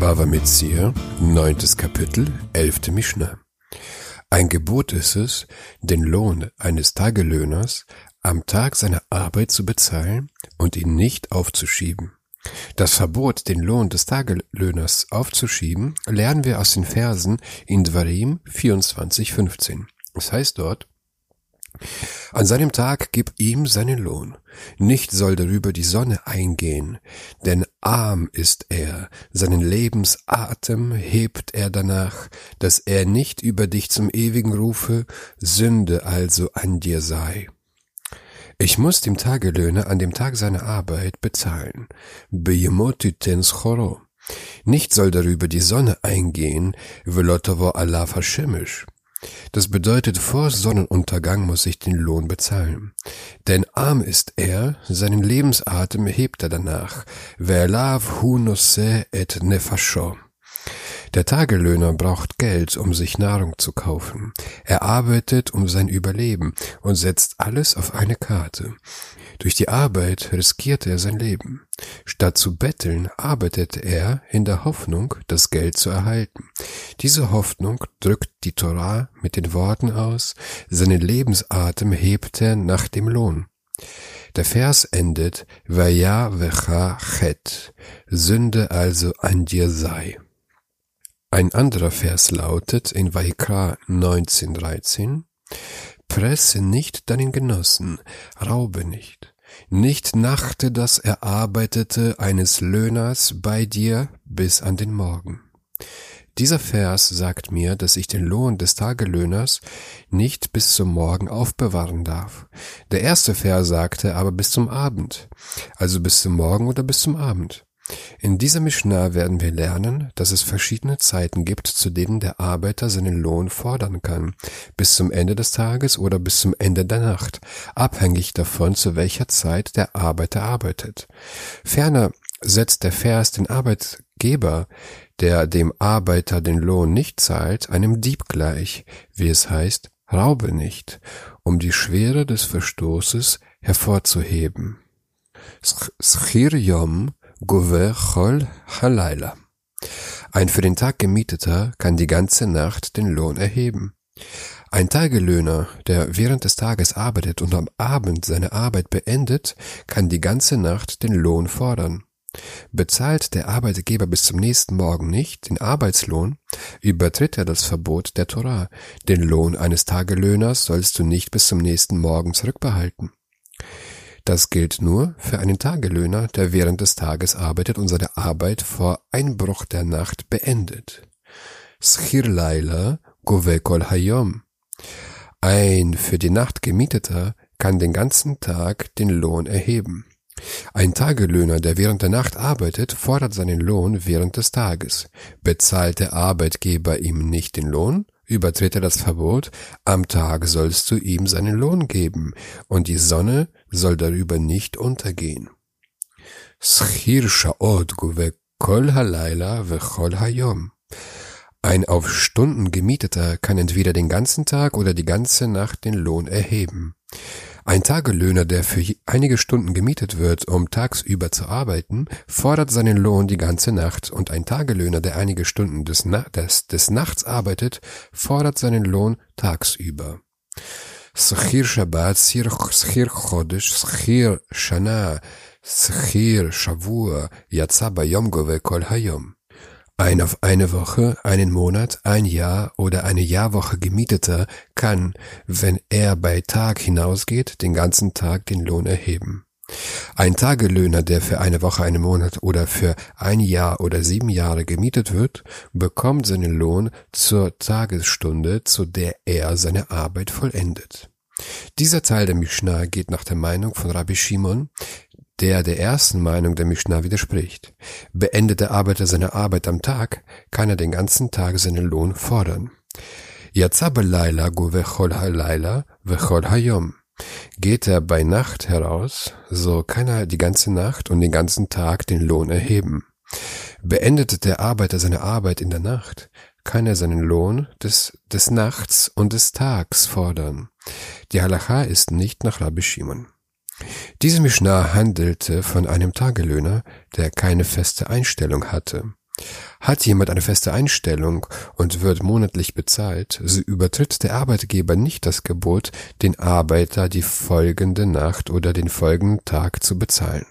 Bava Metzir, neuntes Kapitel, elfte Mishnah. Ein Gebot ist es, den Lohn eines Tagelöhners am Tag seiner Arbeit zu bezahlen und ihn nicht aufzuschieben. Das Verbot, den Lohn des Tagelöhners aufzuschieben, lernen wir aus den Versen in Dvarim 24,15. Es heißt dort, an seinem Tag gib ihm seinen Lohn. Nicht soll darüber die Sonne eingehen, denn arm ist er, seinen Lebensatem hebt er danach, dass er nicht über dich zum ewigen rufe, Sünde also an dir sei. Ich muss dem Tagelöhner an dem Tag seiner Arbeit bezahlen. Nicht soll darüber die Sonne eingehen, velotovo Allah verschimmisch. Das bedeutet, vor Sonnenuntergang muss ich den Lohn bezahlen. Denn arm ist er, seinen Lebensatem hebt er danach. Ve'elav hu noseh et nefasho. Der Tagelöhner braucht Geld, um sich Nahrung zu kaufen. Er arbeitet um sein Überleben und setzt alles auf eine Karte. Durch die Arbeit riskiert er sein Leben. Statt zu betteln, arbeitet er in der Hoffnung, das Geld zu erhalten. Diese Hoffnung drückt die Torah mit den Worten aus, seinen Lebensatem hebt er nach dem Lohn. Der Vers endet, Vaya vecha chet, Sünde also an dir sei. Ein anderer Vers lautet in Vaikra 19,13 Presse nicht deinen Genossen, raube nicht, nicht nachte das Erarbeitete eines Löhners bei dir bis an den Morgen. Dieser Vers sagt mir, dass ich den Lohn des Tagelöhners nicht bis zum Morgen aufbewahren darf. Der erste Vers sagte aber bis zum Abend, also bis zum Morgen oder bis zum Abend. In dieser Mishnah werden wir lernen, dass es verschiedene Zeiten gibt, zu denen der Arbeiter seinen Lohn fordern kann, bis zum Ende des Tages oder bis zum Ende der Nacht, abhängig davon, zu welcher Zeit der Arbeiter arbeitet. Ferner setzt der Vers den Arbeitgeber, der dem Arbeiter den Lohn nicht zahlt, einem Dieb gleich, wie es heißt, raube nicht, um die Schwere des Verstoßes hervorzuheben. Schir Yom Gover Chol Halayla. Ein für den Tag Gemieteter kann die ganze Nacht den Lohn erheben. Ein Tagelöhner, der während des Tages arbeitet und am Abend seine Arbeit beendet, kann die ganze Nacht den Lohn fordern. Bezahlt der Arbeitgeber bis zum nächsten Morgen nicht den Arbeitslohn, übertritt er das Verbot der Torah. Den Lohn eines Tagelöhners sollst du nicht bis zum nächsten Morgen zurückbehalten. Das gilt nur für einen Tagelöhner, der während des Tages arbeitet und seine Arbeit vor Einbruch der Nacht beendet. Schir Govekol Hayom. Ein für die Nacht gemieteter kann den ganzen Tag den Lohn erheben. Ein Tagelöhner, der während der Nacht arbeitet, fordert seinen Lohn während des Tages. Bezahlt der Arbeitgeber ihm nicht den Lohn, übertritt er das Verbot, am Tag sollst du ihm seinen Lohn geben, und die Sonne soll darüber nicht untergehen. Ein auf Stunden gemieteter kann entweder den ganzen Tag oder die ganze Nacht den Lohn erheben. Ein Tagelöhner, der für einige Stunden gemietet wird, um tagsüber zu arbeiten, fordert seinen Lohn die ganze Nacht und ein Tagelöhner, der einige Stunden des, Na des, des Nachts arbeitet, fordert seinen Lohn tagsüber. Schir Shabbat, Schir Chodesh, Schir Shana, Schir Shavua, Yatzaba Yom Gove Kol Hayom. Ein auf eine Woche, einen Monat, ein Jahr oder eine Jahrwoche gemieteter kann, wenn er bei Tag hinausgeht, den ganzen Tag den Lohn erheben. Ein Tagelöhner, der für eine Woche, einen Monat oder für ein Jahr oder sieben Jahre gemietet wird, bekommt seinen Lohn zur Tagesstunde, zu der er seine Arbeit vollendet. Dieser Teil der Mishnah geht nach der Meinung von Rabbi Shimon, der der ersten Meinung der Mishnah widerspricht. Beendet der Arbeiter seine Arbeit am Tag, kann er den ganzen Tag seinen Lohn fordern. Geht er bei Nacht heraus, so kann er die ganze Nacht und den ganzen Tag den Lohn erheben. Beendet der Arbeiter seine Arbeit in der Nacht, kann er seinen Lohn des, des Nachts und des Tags fordern. Die Halacha ist nicht nach Rabbi Shimon. Diese Mishnah handelte von einem Tagelöhner, der keine feste Einstellung hatte. Hat jemand eine feste Einstellung und wird monatlich bezahlt, so übertritt der Arbeitgeber nicht das Gebot, den Arbeiter die folgende Nacht oder den folgenden Tag zu bezahlen.